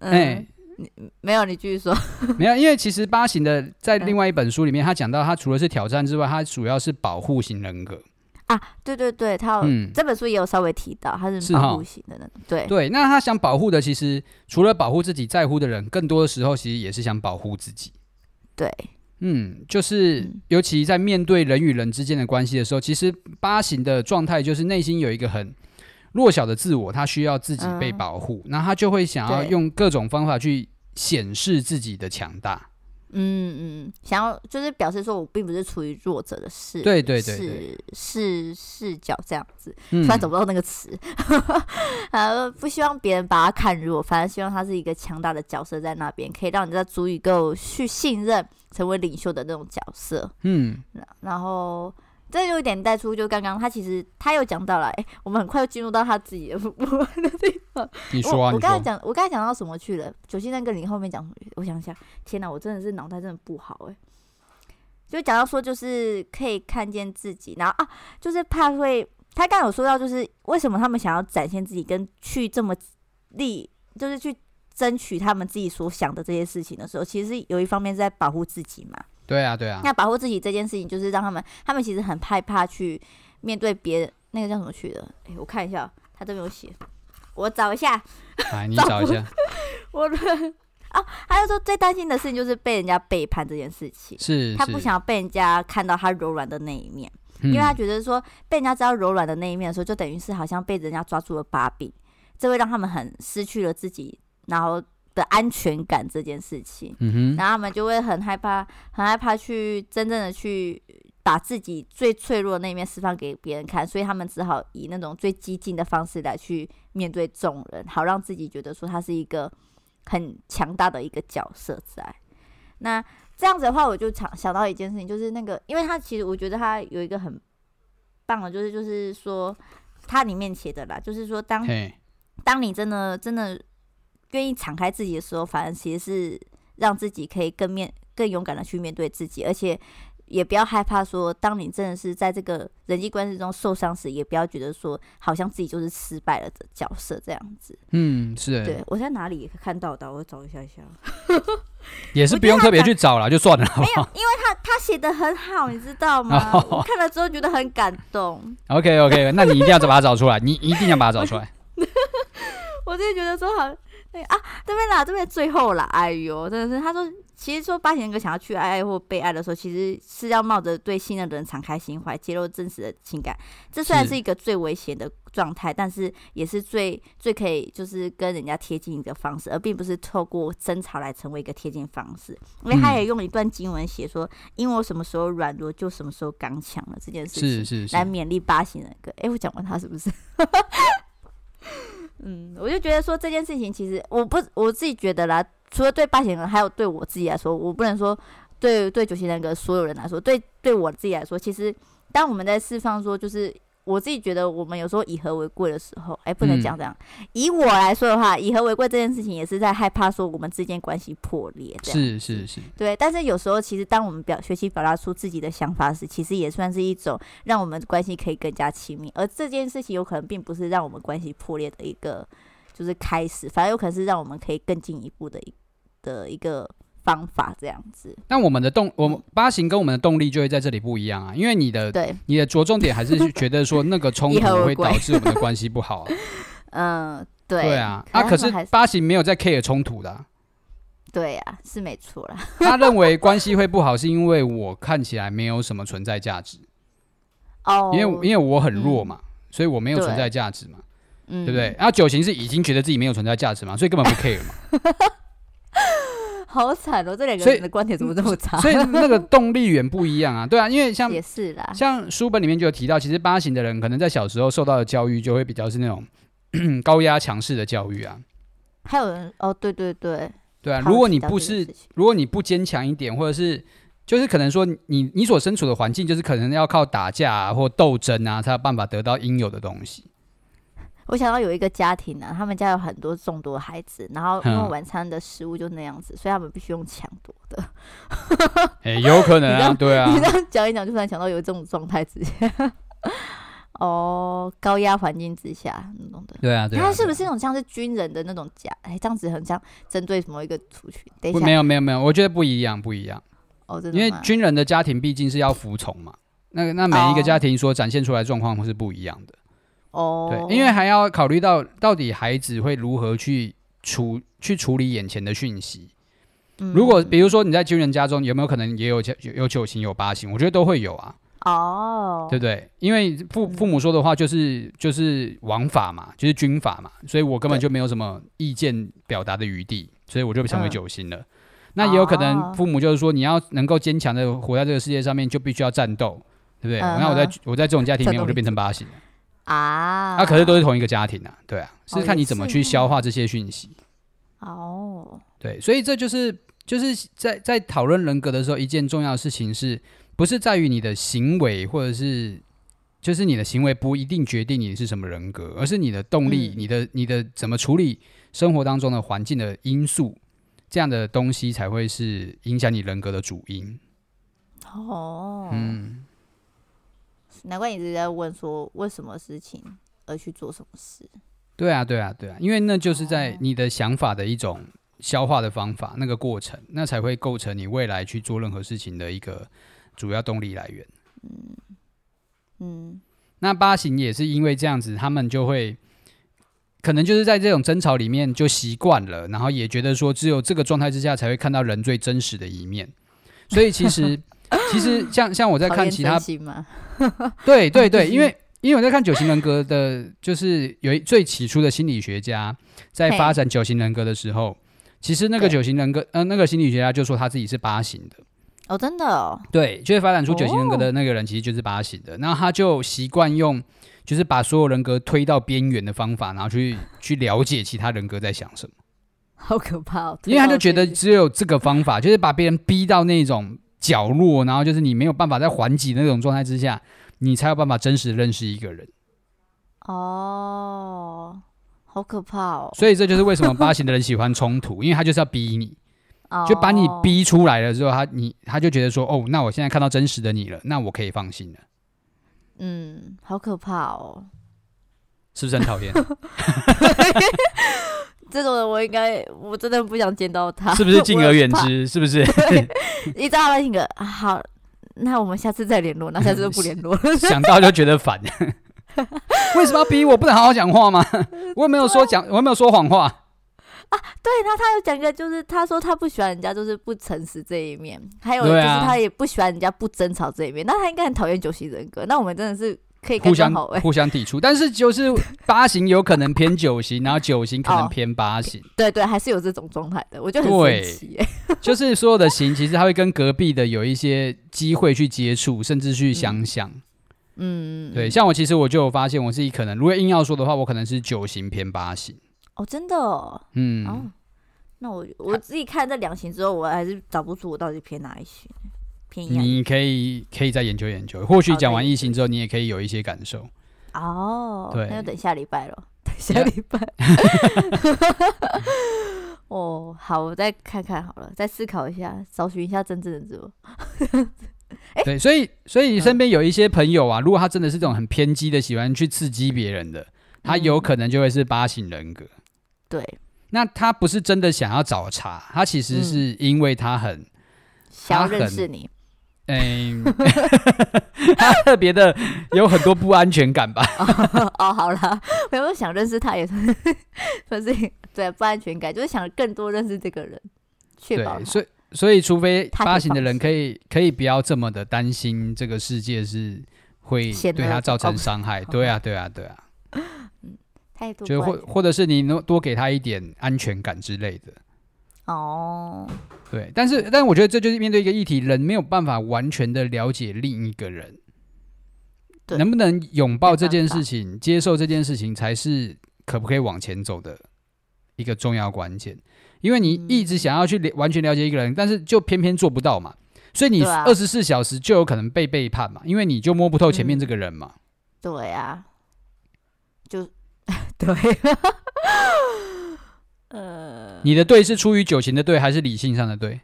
Speaker 1: 哎，
Speaker 2: 你没有，你继续说。
Speaker 1: 没有，因为其实八型的在另外一本书里面，他讲到他除了是挑战之外，他主要是保护型人格。
Speaker 2: 啊，对对对，他有、嗯、这本书也有稍微提到，他是保护型的那种。对
Speaker 1: 对，那他想保护的，其实除了保护自己在乎的人，更多的时候其实也是想保护自己。
Speaker 2: 对，
Speaker 1: 嗯，就是尤其在面对人与人之间的关系的时候，其实八型的状态就是内心有一个很弱小的自我，他需要自己被保护，那、嗯、他就会想要用各种方法去显示自己的强大。
Speaker 2: 嗯嗯，想要就是表示说我并不是处于弱者的视，
Speaker 1: 对对对，视，
Speaker 2: 视视角这样子，突然找不到那个词，呃、嗯，不希望别人把他看弱，反而希望他是一个强大的角色在那边，可以让你在足以够去信任，成为领袖的那种角色。嗯，然后。这就有点带出，就刚刚他其实他又讲到了，哎，我们很快就进入到他自己的部分的地方。
Speaker 1: 你说啊，
Speaker 2: 我刚才讲，我刚才讲到什么去了？九星人格你后面讲什么？我想想，天哪，我真的是脑袋真的不好哎。就讲到说，就是可以看见自己，然后啊，就是怕会，他刚刚有说到，就是为什么他们想要展现自己，跟去这么力，就是去争取他们自己所想的这些事情的时候，其实有一方面是在保护自己嘛。
Speaker 1: 对啊，对啊。
Speaker 2: 那保护自己这件事情，就是让他们，他们其实很害怕去面对别人。那个叫什么去的？哎，我看一下，他都没有写，我找一下。
Speaker 1: 哎，你找一下。
Speaker 2: 我的哦，他就说最担心的事情就是被人家背叛这件事情。
Speaker 1: 是。
Speaker 2: 他不想要被人家看到他柔软的那一面，因为他觉得说被人家知道柔软的那一面的时候，就等于是好像被人家抓住了把柄，这会让他们很失去了自己，然后。的安全感这件事情，嗯哼，然后他们就会很害怕，很害怕去真正的去把自己最脆弱的那一面释放给别人看，所以他们只好以那种最激进的方式来去面对众人，好让自己觉得说他是一个很强大的一个角色在。那这样子的话，我就想想到一件事情，就是那个，因为他其实我觉得他有一个很棒的，就是就是说他里面写的啦，就是说当当你真的真的。愿意敞开自己的时候，反而其实是让自己可以更面、更勇敢的去面对自己，而且也不要害怕说，当你真的是在这个人际关系中受伤时，也不要觉得说，好像自己就是失败了的角色这样子。
Speaker 1: 嗯，是。
Speaker 2: 对，我在哪里看到的？我找一下一下。
Speaker 1: 也是不用特别去找了，就算了好好。
Speaker 2: 没有，因为他他写的很好，你知道吗？我看了之后觉得很感动。
Speaker 1: OK OK，那你一定要把它找出来，你一定要把它找出来。
Speaker 2: 我自己觉得说好。对啊，这边啦，这边最后啦，哎呦，真的是，他说，其实说八型人格想要去爱爱或被爱的时候，其实是要冒着对信任的人敞开心怀，揭露真实的情感。这虽然是一个最危险的状态，但是也是最最可以就是跟人家贴近一个方式，而并不是透过争吵来成为一个贴近方式。因为他也用一段经文写说：“因为我什么时候软弱，就什么时候刚强了。”这件事情是是是来勉励八贤人格。哎，我讲完他是不是？嗯，我就觉得说这件事情，其实我不我自己觉得啦，除了对八型人，还有对我自己来说，我不能说对对九型人格所有人来说，对对我自己来说，其实当我们在释放说就是。我自己觉得，我们有时候以和为贵的时候，哎、欸，不能讲这样、嗯。以我来说的话，以和为贵这件事情，也是在害怕说我们之间关系破裂。
Speaker 1: 是是是，
Speaker 2: 对。但是有时候，其实当我们表学习表达出自己的想法时，其实也算是一种让我们关系可以更加亲密。而这件事情有可能并不是让我们关系破裂的一个就是开始，反而有可能是让我们可以更进一步的一的一个。方法这样子，
Speaker 1: 那我们的动，我们八型跟我们的动力就会在这里不一样啊，因为你的对你的着重点还是觉得说那个冲突会导致我们的关系不好、啊。
Speaker 2: 嗯，对，
Speaker 1: 对啊，啊，可是八型没有在 care 冲突的、啊。
Speaker 2: 对啊，是没错啦。
Speaker 1: 他认为关系会不好，是因为我看起来没有什么存在价值。哦，因为因为我很弱嘛、嗯，所以我没有存在价值嘛，对，对不对？然后九型是已经觉得自己没有存在价值嘛，所以根本不 care 嘛。
Speaker 2: 好惨哦！这两个人的观点怎么这么差？
Speaker 1: 所以那个动力源不一样啊，对啊，因为像
Speaker 2: 也是啦，
Speaker 1: 像书本里面就有提到，其实八型的人可能在小时候受到的教育就会比较是那种 高压强势的教育啊。
Speaker 2: 还有人哦，对对对，
Speaker 1: 对啊，如果你不是，如果你不坚强一点，或者是就是可能说你你所身处的环境就是可能要靠打架啊或斗争啊才有办法得到应有的东西。
Speaker 2: 我想到有一个家庭呢、啊，他们家有很多众多孩子，然后因为晚餐的食物就那样子，所以他们必须用抢夺的。
Speaker 1: 哎、欸，有可能啊，对啊。
Speaker 2: 你这样讲一讲，就突然想到有这种状态之下，哦，高压环境之下那种的。
Speaker 1: 对啊，对啊。
Speaker 2: 他是不是那种像是军人的那种家？哎、欸，这样子很像针对某一个族群？等一下，
Speaker 1: 没有没有没有，我觉得不一样不一样。
Speaker 2: 哦，真的？
Speaker 1: 因为军人的家庭毕竟是要服从嘛。那那每一个家庭所展现出来的状况是不一样的。
Speaker 2: 哦，
Speaker 1: 对，因为还要考虑到到底孩子会如何去处去处理眼前的讯息。嗯、如果比如说你在军人家中，有没有可能也有有有九型有八型？我觉得都会有啊。
Speaker 2: 哦，
Speaker 1: 对不对？因为父父母说的话就是就是王法嘛，就是军法嘛，所以我根本就没有什么意见表达的余地，所以我就成为九型了。嗯、那也有可能父母就是说，你要能够坚强的活在这个世界上面，就必须要战斗，对不对？那、嗯、我在我在这种家庭里面，我就变成八型了
Speaker 2: 啊。
Speaker 1: 那、啊、可是都是同一个家庭啊，对啊，是看你怎么去消化这些讯息。
Speaker 2: 哦，
Speaker 1: 对，所以这就是就是在在讨论人格的时候，一件重要的事情是。不是在于你的行为，或者是就是你的行为不一定决定你是什么人格，而是你的动力、嗯、你的你的怎么处理生活当中的环境的因素，这样的东西才会是影响你人格的主因。
Speaker 2: 哦，
Speaker 1: 嗯，
Speaker 2: 难怪你一直在问说为什么事情而去做什么事？
Speaker 1: 对啊，对啊，对啊，因为那就是在你的想法的一种消化的方法，那个过程，那才会构成你未来去做任何事情的一个。主要动力来源，
Speaker 2: 嗯嗯，
Speaker 1: 那八型也是因为这样子，他们就会可能就是在这种争吵里面就习惯了，然后也觉得说只有这个状态之下才会看到人最真实的一面。所以其实 其实像像我在看其他，对对对，因为因为我在看九型人格的，就是有一最起初的心理学家在发展九型人格的时候，其实那个九型人格，呃，那个心理学家就说他自己是八型的。
Speaker 2: 哦，真的哦，
Speaker 1: 对，就是发展出九型人格的那个人，其实就是八型的。那、哦、他就习惯用，就是把所有人格推到边缘的方法，然后去 去了解其他人格在想什么。
Speaker 2: 好可怕哦！
Speaker 1: 因为他就觉得只有这个方法，就是把别人逼到那种角落，然后就是你没有办法在缓解那种状态之下，你才有办法真实认识一个人。
Speaker 2: 哦，好可怕哦！
Speaker 1: 所以这就是为什么八型的人喜欢冲突，因为他就是要逼你。就把你逼出来了之后，他你他就觉得说，哦，那我现在看到真实的你了，那我可以放心了。
Speaker 2: 嗯，好可怕哦，
Speaker 1: 是不是很讨厌？
Speaker 2: 这种人我应该我真的不想见到他。
Speaker 1: 是不是敬而远之？是不是？
Speaker 2: 你知道吗？性格好，那我们下次再联络，那下次就不联络。
Speaker 1: 想到就觉得烦。为什么要逼我？不能好好讲话吗？我有没有说讲，我有没有说谎话？
Speaker 2: 啊，对，他他有讲一个，就是他说他不喜欢人家就是不诚实这一面，还有就是他也不喜欢人家不争吵这一面。那他应该很讨厌酒席人格。那我们真的是可以互相
Speaker 1: 互相抵触，但是就是八型有可能偏九型，然后九型可能偏八型。
Speaker 2: 哦、对对，还是有这种状态的，我就很神奇。
Speaker 1: 就是所有的型，其实他会跟隔壁的有一些机会去接触，甚至去相像。
Speaker 2: 嗯，
Speaker 1: 对，像我其实我就有发现，我自己可能如果硬要说的话，我可能是九型偏八型。
Speaker 2: 哦，真的哦，
Speaker 1: 嗯，
Speaker 2: 哦，那我我自己看这两型之后，我还是找不出我到底偏哪一型，偏一。
Speaker 1: 你可以可以再研究研究，或许讲完疫情之后，你也可以有一些感受。
Speaker 2: 哦，
Speaker 1: 对，
Speaker 2: 那就等下礼拜了，等下礼拜。哦，好，我再看看好了，再思考一下，找寻一下真正的自我。
Speaker 1: 欸、对，所以所以你身边有一些朋友啊，如果他真的是这种很偏激的，喜欢去刺激别人的。他有可能就会是八型人格，嗯，
Speaker 2: 对。
Speaker 1: 那他不是真的想要找茬，他其实是因为他很，
Speaker 2: 想认识你，
Speaker 1: 嗯，他特别的有很多不安全感吧？
Speaker 2: 哦，哦，好了，我有想认识他也是，可是对不安全感，就是想更多认识这个人，确保。
Speaker 1: 所以，所以除非发行的人可以可以不要这么的担心这个世界是会对他造成伤害，对啊，对啊，对啊。嗯，太多就或或者是你能多给他一点安全感之类的
Speaker 2: 哦，
Speaker 1: 对，但是但是我觉得这就是面对一个议题，人没有办法完全的了解另一个人，能不能拥抱这件事情，接受这件事情，才是可不可以往前走的一个重要关键。因为你一直想要去完全了解一个人，但是就偏偏做不到嘛，所以你二十四小时就有可能被背叛嘛，因为你就摸不透前面这个人嘛。
Speaker 2: 对啊，就。对，呃，
Speaker 1: 你的对是出于九型的对，还是理性上的对？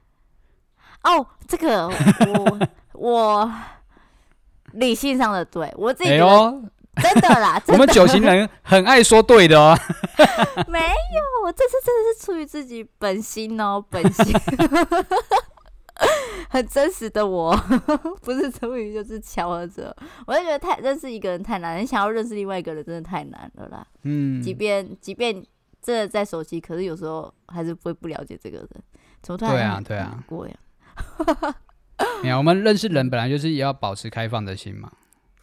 Speaker 2: 哦，这个我我理性上的对，我自己觉得、
Speaker 1: 哎、
Speaker 2: 真的啦。真的
Speaker 1: 我们九型人很爱说对的哦。
Speaker 2: 没有，我这次真的是出于自己本心哦，本心。很真实的我，不是出于就是巧合者。我就觉得太认识一个人太难，你想要认识另外一个人真的太难了啦。嗯，即便即便真的在熟悉，可是有时候还是不会不了解这个人。怎么突然？
Speaker 1: 对啊，对啊，过呀。没有，我们认识人本来就是也要保持开放的心嘛。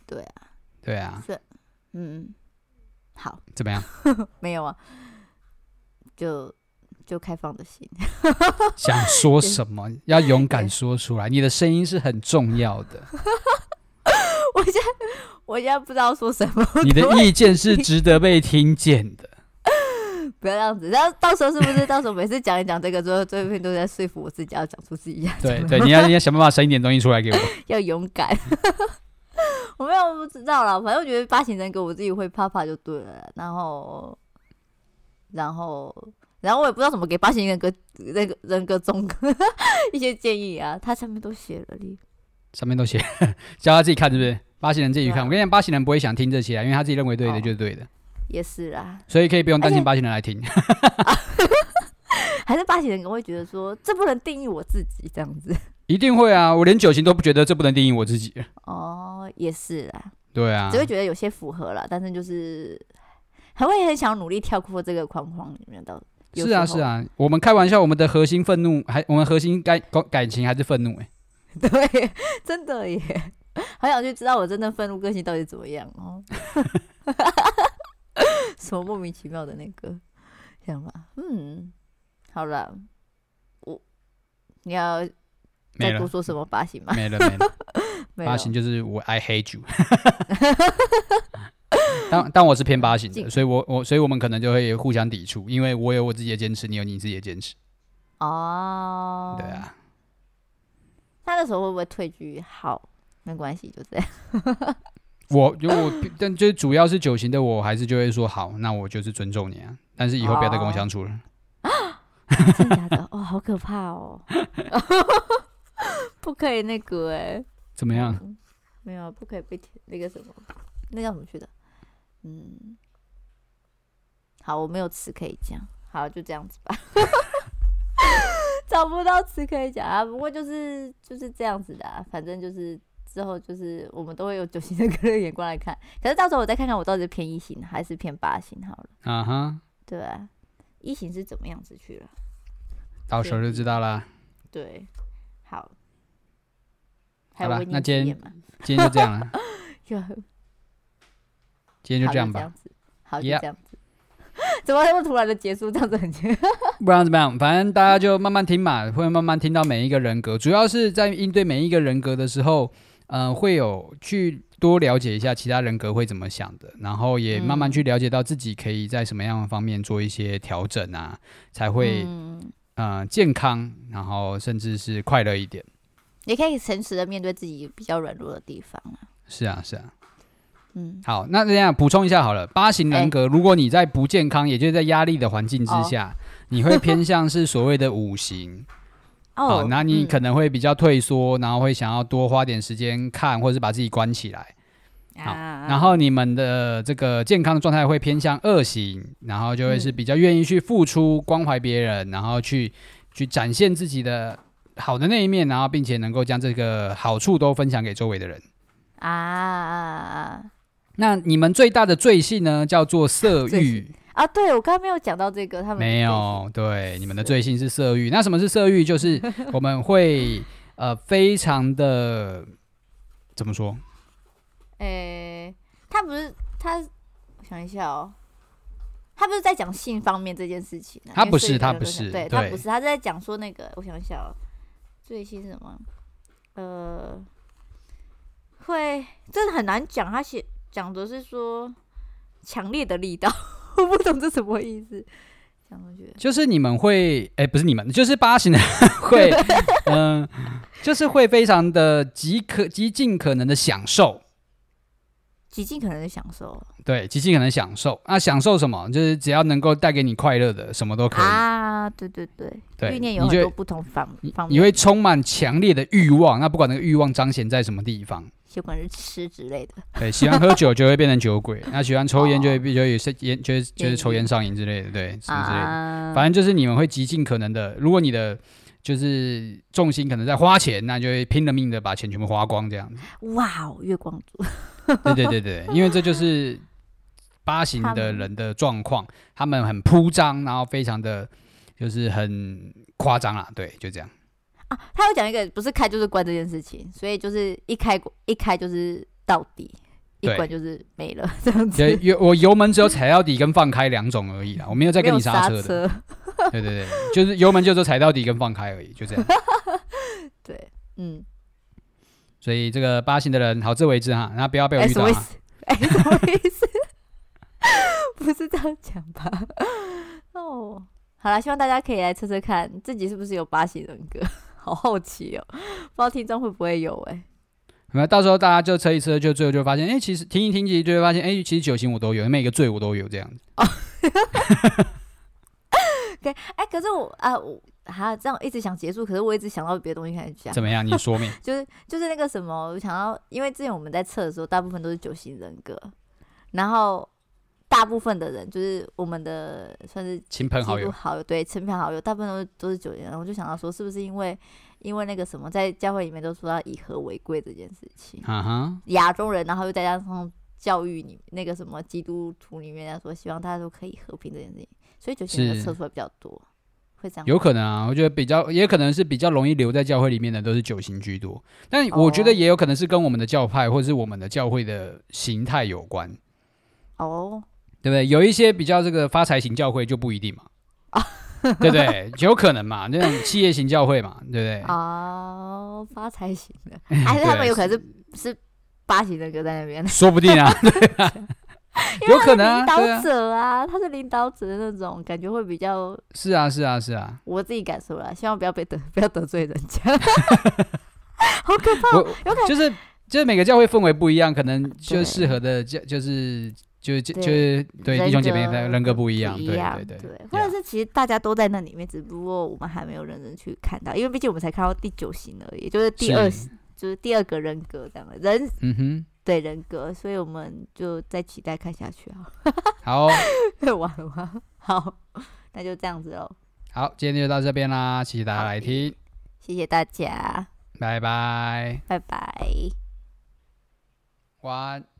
Speaker 2: 对啊，
Speaker 1: 对啊。
Speaker 2: 是，嗯，好。
Speaker 1: 怎么样？
Speaker 2: 没有啊，就。就开放的心，
Speaker 1: 想说什么要勇敢说出来，你的声音是很重要的。
Speaker 2: 我现在我现在不知道说什么，
Speaker 1: 你的意见是值得被听见的。
Speaker 2: 不要这样子，然后到时候是不是到时候每次讲一讲这个之后，最后都在说服我自己要讲出自己要
Speaker 1: 对对，你要你要想办法生一点东西出来给我，
Speaker 2: 要勇敢。我没有不知道啦，反正我觉得八型人格我自己会怕怕就对了，然后然后。然后我也不知道怎么给八型人格那个人格中 一些建议啊，他上面都写了哩，
Speaker 1: 上面都写，叫他自己看是不是？八型人自己看。啊、我跟你讲，八型人不会想听这些啊，因为他自己认为对的就是对的。哦、
Speaker 2: 也是啦，
Speaker 1: 所以可以不用担心八型人来听。
Speaker 2: 还是八型人格会觉得说，这不能定义我自己这样子。
Speaker 1: 一定会啊，我连九型都不觉得这不能定义我自己。
Speaker 2: 哦，也是啦。
Speaker 1: 对啊，
Speaker 2: 只会觉得有些符合了，但是就是还会很想努力跳过这个框框里面的。
Speaker 1: 是啊是啊，我们开玩笑，我们的核心愤怒还，我们核心感感情还是愤怒哎，
Speaker 2: 对，真的耶，好想去知道我真的愤怒个性到底怎么样哦，什么莫名其妙的那个想法，嗯，好了，我你要再多说什么发型吗？
Speaker 1: 没了 没了，发型就是我 I hate you。但但我是偏八型的，所以我我所以我们可能就会互相抵触，因为我有我自己的坚持，你有你自己的坚持。
Speaker 2: 哦，
Speaker 1: 对啊。
Speaker 2: 他那时候会不会退居？好，没关系，就这样。
Speaker 1: 我就我，但最主要是九型的，我还是就会说好，那我就是尊重你啊。但是以后不要再跟我相处了。
Speaker 2: 哦、真的假的？哦，好可怕哦！不可以那个哎、欸。
Speaker 1: 怎么样？
Speaker 2: 没有，不可以被那个什么，那叫什么去的？嗯，好，我没有词可以讲，好，就这样子吧。找不到词可以讲啊，不过就是就是这样子的啊，反正就是之后就是我们都会有九型人格的眼光来看，可是到时候我再看看我到底是偏一型还是偏八型好了。
Speaker 1: 啊哈、uh，huh.
Speaker 2: 对啊，一型是怎么样子去了？
Speaker 1: 到时候就知道了。
Speaker 2: 对，好，
Speaker 1: 好了，那今天 今天就这样了。今天就这样吧，这样子，好，就这样子。怎么那么突然的结束？这样子很奇怪。不然怎么样？反正大家就慢慢听嘛，会慢慢听到每一个人格。主要是在应对每一个人格的时候，嗯、呃，会有去多了解一下其他人格会怎么想的，然后也慢慢去了解到自己可以在什么样的方面做一些调整啊，才会嗯、呃、健康，然后甚至是快乐一点。
Speaker 2: 也可以诚实的面对自己比较软弱的地方啊。
Speaker 1: 是啊，是啊。嗯，好，那这样补充一下好了。八型人格，如果你在不健康，欸、也就是在压力的环境之下，哦、你会偏向是所谓的五型。哦，好，那你可能会比较退缩，嗯、然后会想要多花点时间看，或者是把自己关起来。好，啊、然后你们的这个健康的状态会偏向恶行，然后就会是比较愿意去付出、关怀别人，然后去去展现自己的好的那一面，然后并且能够将这个好处都分享给周围的人。啊！那你们最大的罪性呢，叫做色欲
Speaker 2: 啊。对，我刚刚没有讲到这个，他们
Speaker 1: 没有。对，你们的罪性是色欲。那什么是色欲？就是我们会呃，非常的怎么说？
Speaker 2: 诶、欸，他不是他，我想一下哦，他不是在讲性方面这件事情。
Speaker 1: 他不是，他不是，
Speaker 2: 对，他不是，他是在讲说那个，我想一下哦，罪性是什么？呃，会真的很难讲，他写。讲的是说强烈的力道，我不懂这什么意思。
Speaker 1: 就是你们会，哎、欸，不是你们，就是八型的会，嗯、呃，就是会非常的极可极尽可能的享受，
Speaker 2: 极尽可能的享受。
Speaker 1: 对，极尽可能享受。那、啊、享受什么？就是只要能够带给你快乐的，什么都可以
Speaker 2: 啊。对对对，
Speaker 1: 对，
Speaker 2: 欲念有很多不同方方面，
Speaker 1: 你会充满强烈的欲望。那不管那个欲望彰显在什么地方。
Speaker 2: 不管是吃之类的，
Speaker 1: 对，喜欢喝酒就会变成酒鬼，那喜欢抽烟就会就有些烟，就是就是抽烟上瘾之类的，对，什么之类的，反正就是你们会极尽可能的，如果你的就是重心可能在花钱，那就会拼了命的把钱全部花光这样子。
Speaker 2: 哇哦，月光族。
Speaker 1: 对对对对，因为这就是八型的人的状况，他们很铺张，然后非常的就是很夸张啦。对，就这样。
Speaker 2: 啊，他有讲一个不是开就是关这件事情，所以就是一开一开就是到底。一关就是没了，这样子。
Speaker 1: 油我油门只有踩到底跟放开两种而已啦，我没有再跟你刹车的。车对对对，就是油门就是踩到底跟放开而已，就这样。
Speaker 2: 对，嗯。
Speaker 1: 所以这个八型的人好自为之哈，那不要被我遇到。哎、
Speaker 2: 欸，什么意思？不是这样讲吧？哦，好了，希望大家可以来测测看自己是不是有八型人格，好好奇哦，不知道听众会不会有哎、欸。
Speaker 1: 那到时候大家就测一测，就最后就发现，哎、欸，其实听一听，其实就会发现，哎、欸，其实九型我都有，每个罪我都有这样子。哦，
Speaker 2: 对，哎，可是我啊，我还这样一直想结束，可是我一直想到别的东西开始讲。
Speaker 1: 怎么样？你说明。
Speaker 2: 就是就是那个什么，我想到，因为之前我们在测的时候，大部分都是九型人格，然后大部分的人就是我们的算是
Speaker 1: 亲朋好友，
Speaker 2: 好友对，亲朋好友，大部分都是都是九型人，我就想到说，是不是因为？因为那个什么，在教会里面都说要以和为贵这件事情，亚洲人，然后又再加上教育你那个什么基督徒里面，说希望大家都可以和平这件事情，所以九型人测出来比较多，会这样。
Speaker 1: 有可能啊，我觉得比较也可能是比较容易留在教会里面的都是九型居多，但我觉得也有可能是跟我们的教派或者是我们的教会的形态有关。
Speaker 2: 哦，
Speaker 1: 对不对？有一些比较这个发财型教会就不一定嘛。啊。对不对？有可能嘛？那种企业型教会嘛，对不对？
Speaker 2: 哦，发财型的，还是他们有可能是是八型的哥在那边？
Speaker 1: 说不定啊，对啊，有可能啊，
Speaker 2: 领导者啊，他是领导者的那种感觉会比较。
Speaker 1: 是啊，是啊，是啊，
Speaker 2: 我自己感受了，希望不要被得 不要得罪人家，好可怕。有可能
Speaker 1: 就是就是每个教会氛围不一样，可能就适合的教就是。就是就是对弟兄姐妹的人格不一样，对对对，对，
Speaker 2: 或者是其实大家都在那里面，只不过我们还没有认真去看到，因为毕竟我们才看到第九型而已，就是第二，就是第二个人格这样的人，嗯哼，对人格，所以我们就再期待看下去啊。
Speaker 1: 好，
Speaker 2: 完了吗？好，那就这样子喽。
Speaker 1: 好，今天就到这边啦，谢谢大家来听，
Speaker 2: 谢谢大家，
Speaker 1: 拜拜，
Speaker 2: 拜拜，
Speaker 1: 晚安。